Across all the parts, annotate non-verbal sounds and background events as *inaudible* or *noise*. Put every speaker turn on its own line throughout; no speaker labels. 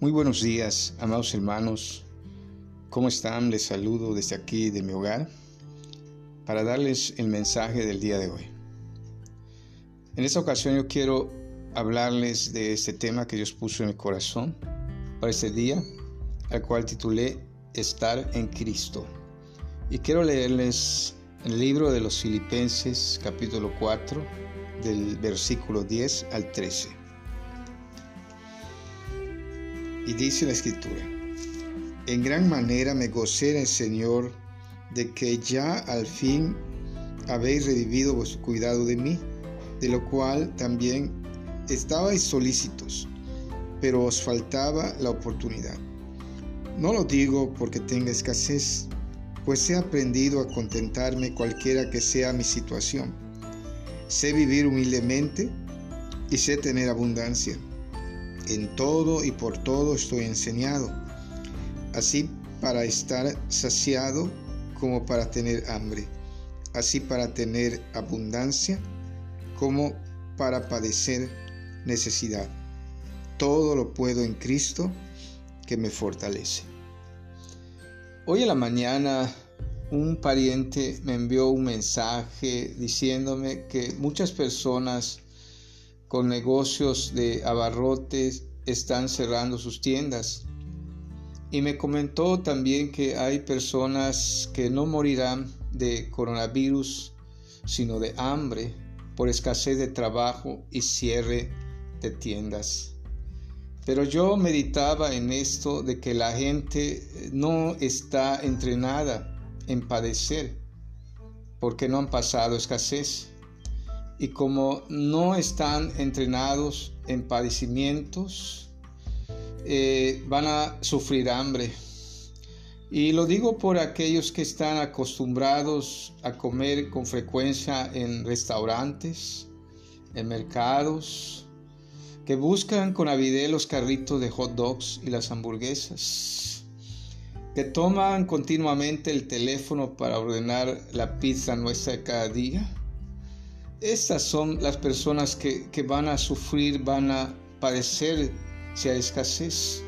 Muy buenos días, amados hermanos. ¿Cómo están? Les saludo desde aquí de mi hogar para darles el mensaje del día de hoy. En esta ocasión yo quiero hablarles de este tema que Dios puso en mi corazón para este día, al cual titulé Estar en Cristo. Y quiero leerles el libro de los Filipenses capítulo 4 del versículo 10 al 13. Y dice la escritura, en gran manera me gocé en el Señor de que ya al fin habéis revivido vuestro cuidado de mí, de lo cual también estabais solícitos, pero os faltaba la oportunidad. No lo digo porque tenga escasez, pues he aprendido a contentarme cualquiera que sea mi situación. Sé vivir humildemente y sé tener abundancia. En todo y por todo estoy enseñado, así para estar saciado como para tener hambre, así para tener abundancia como para padecer necesidad. Todo lo puedo en Cristo que me fortalece. Hoy en la mañana un pariente me envió un mensaje diciéndome que muchas personas con negocios de abarrotes están cerrando sus tiendas. Y me comentó también que hay personas que no morirán de coronavirus, sino de hambre por escasez de trabajo y cierre de tiendas. Pero yo meditaba en esto de que la gente no está entrenada en padecer porque no han pasado escasez y como no están entrenados en padecimientos, eh, van a sufrir hambre. Y lo digo por aquellos que están acostumbrados a comer con frecuencia en restaurantes, en mercados, que buscan con avidez los carritos de hot dogs y las hamburguesas, que toman continuamente el teléfono para ordenar la pizza nuestra cada día estas son las personas que, van a sufrir, van a padecer si hay escasez.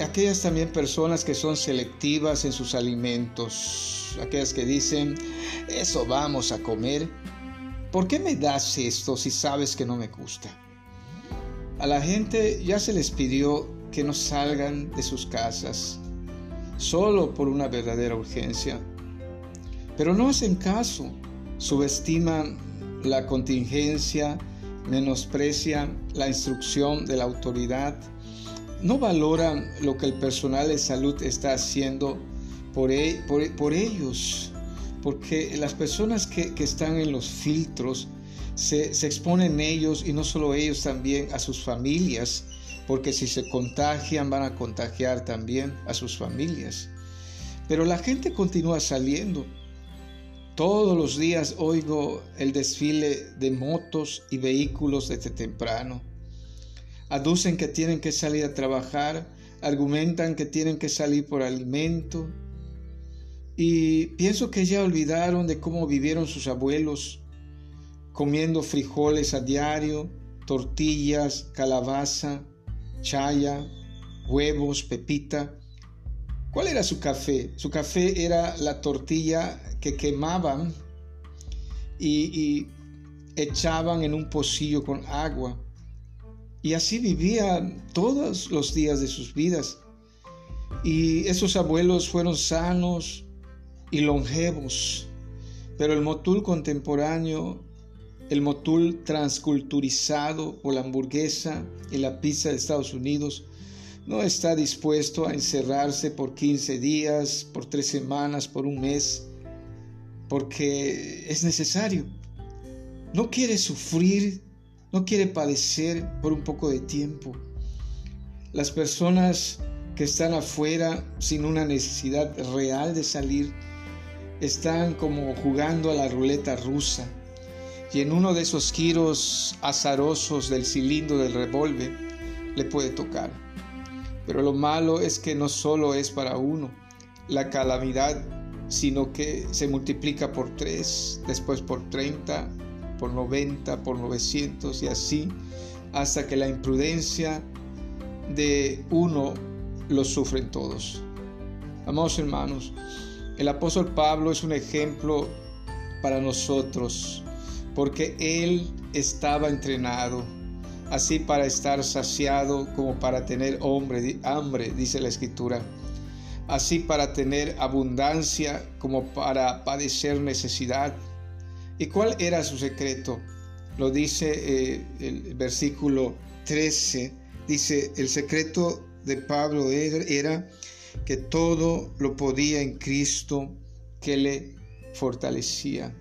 Aquellas también personas que son selectivas en sus alimentos, aquellas que dicen, eso vamos a comer, ¿por qué me das esto si sabes que no me gusta? A la gente ya se les pidió que no salgan de sus casas solo por una verdadera urgencia, pero no hacen caso subestiman la contingencia, menosprecian la instrucción de la autoridad, no valoran lo que el personal de salud está haciendo por, e, ellos, porque las personas que, están en los filtros se, se exponen ellos y no solo ellos también a sus familias, porque si se contagian van a contagiar también a sus familias. Pero la gente continúa saliendo todos los días oigo el desfile de motos y vehículos desde temprano. Aducen que tienen que salir a trabajar, argumentan que tienen que salir por alimento. Y pienso que ya olvidaron de cómo vivieron sus abuelos, comiendo frijoles a diario, tortillas, calabaza, chaya, huevos, pepita. ¿Cuál era su café? Su café era la tortilla que quemaban y, echaban en un pocillo con agua. Y así vivían todos los días de sus vidas. Y esos abuelos fueron sanos y longevos. Pero el motul contemporáneo, el motul transculturizado por la hamburguesa y la pizza de Estados Unidos, no está dispuesto a encerrarse por 15 días, por tres semanas, por un mes porque es necesario. No quiere sufrir, no quiere padecer por un poco de tiempo. Las personas que están afuera sin una necesidad real de salir están como jugando a la ruleta rusa y en uno de esos giros azarosos del cilindro del revólver le puede tocar. Pero lo malo es que no solo es para uno, la calamidad sino que se multiplica por 3, después por 30, por 90, por 900 y así, hasta que la imprudencia de uno lo sufren todos. Amados hermanos, el apóstol Pablo es un ejemplo para nosotros porque él estaba entrenado así para estar saciado como para tener hambre, dice la escritura, así para tener abundancia como para padecer necesidad. ¿Y cuál era su secreto? Lo dice eh, el versículo 13, dice, el secreto de Pablo era que todo lo podía en Cristo que le fortalecía.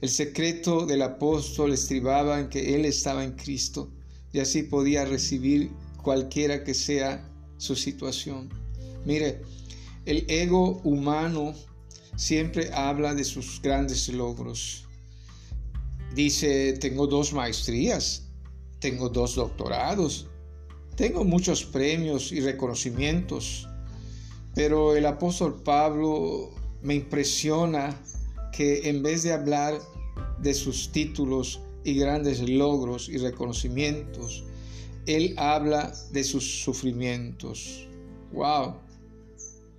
El secreto del apóstol estribaba en que él estaba en Cristo y así podía recibir cualquiera que sea su situación. Mire, el ego humano siempre habla de sus grandes logros. Dice, tengo dos maestrías, tengo dos doctorados, tengo muchos premios y reconocimientos, pero el apóstol Pablo me impresiona que en vez de hablar de sus títulos y grandes logros y reconocimientos, él habla de sus sufrimientos. ¡Wow!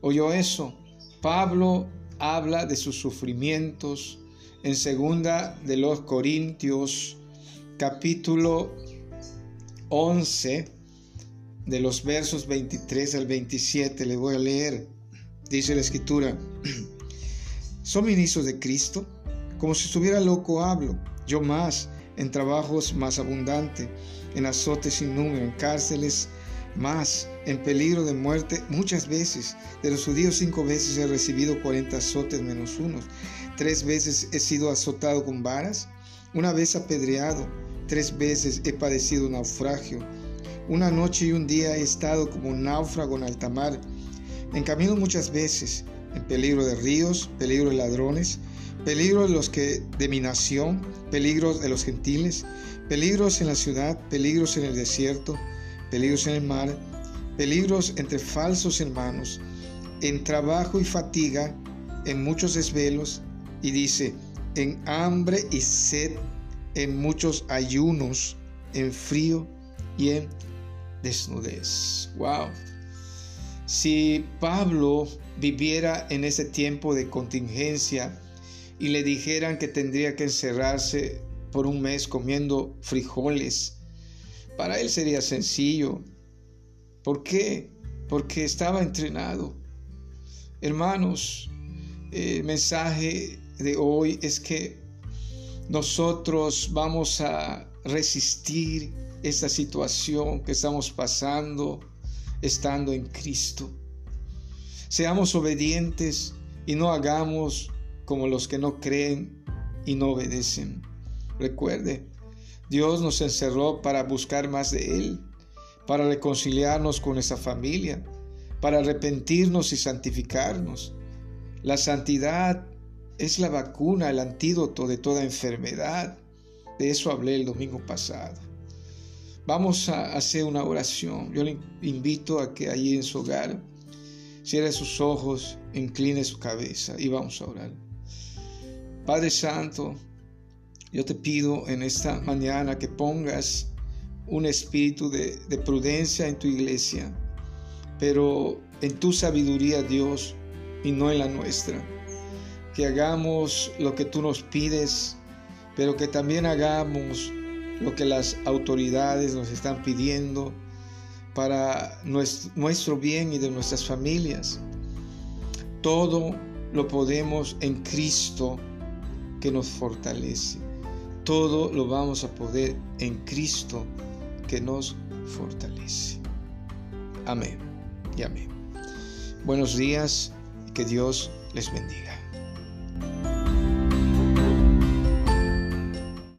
¿Oyó eso? Pablo habla de sus sufrimientos en segunda de los Corintios capítulo 11 de los versos 23 al 27 le voy a leer. Dice la escritura, *clears throat* ¿son ministros de Cristo? Como si estuviera loco hablo, yo más, en trabajos más abundante, en azotes sin número, en cárceles más, en peligro de muerte muchas veces. De los judíos cinco veces he recibido cuarenta azotes menos unos. Tres veces he sido azotado con varas, una vez apedreado, tres veces he padecido naufragio. Una noche y un día he estado como un náufrago en alta mar, en camino muchas veces, en peligro de ríos, peligro de ladrones, peligros de los que de mi nación, peligros de los gentiles, peligros en la ciudad, peligros en el desierto, peligros en el mar, peligros entre falsos hermanos, en trabajo y fatiga, en muchos desvelos, y dice, en hambre y sed, en muchos ayunos, en frío y en desnudez. Wow. Si Pablo viviera en ese tiempo de contingencia, y le dijeran que tendría que encerrarse por un mes comiendo frijoles, para él sería sencillo. ¿Por qué? Porque estaba entrenado. Hermanos, el mensaje de hoy es que nosotros vamos a resistir esta situación que estamos pasando estando en Cristo. Seamos obedientes y no hagamos como los que no creen y no obedecen. Recuerde, Dios nos encerró para buscar más de Él, para reconciliarnos con esa familia, para arrepentirnos y santificarnos. La santidad es la vacuna, el antídoto de toda enfermedad. De eso hablé el domingo pasado. Vamos a hacer una oración. Yo le invito a que allí en su hogar cierre sus ojos, incline su cabeza y vamos a orar. Padre Santo, yo te pido en esta mañana que pongas un espíritu de, prudencia en tu iglesia, pero en tu sabiduría, Dios, y no en la nuestra. Que hagamos lo que tú nos pides, pero que también hagamos lo que las autoridades nos están pidiendo para nuestro bien y de nuestras familias. Todo lo podemos en Cristo que nos fortalece. Todo lo vamos a poder en Cristo que nos fortalece. Amén y amén. Buenos días que Dios les bendiga.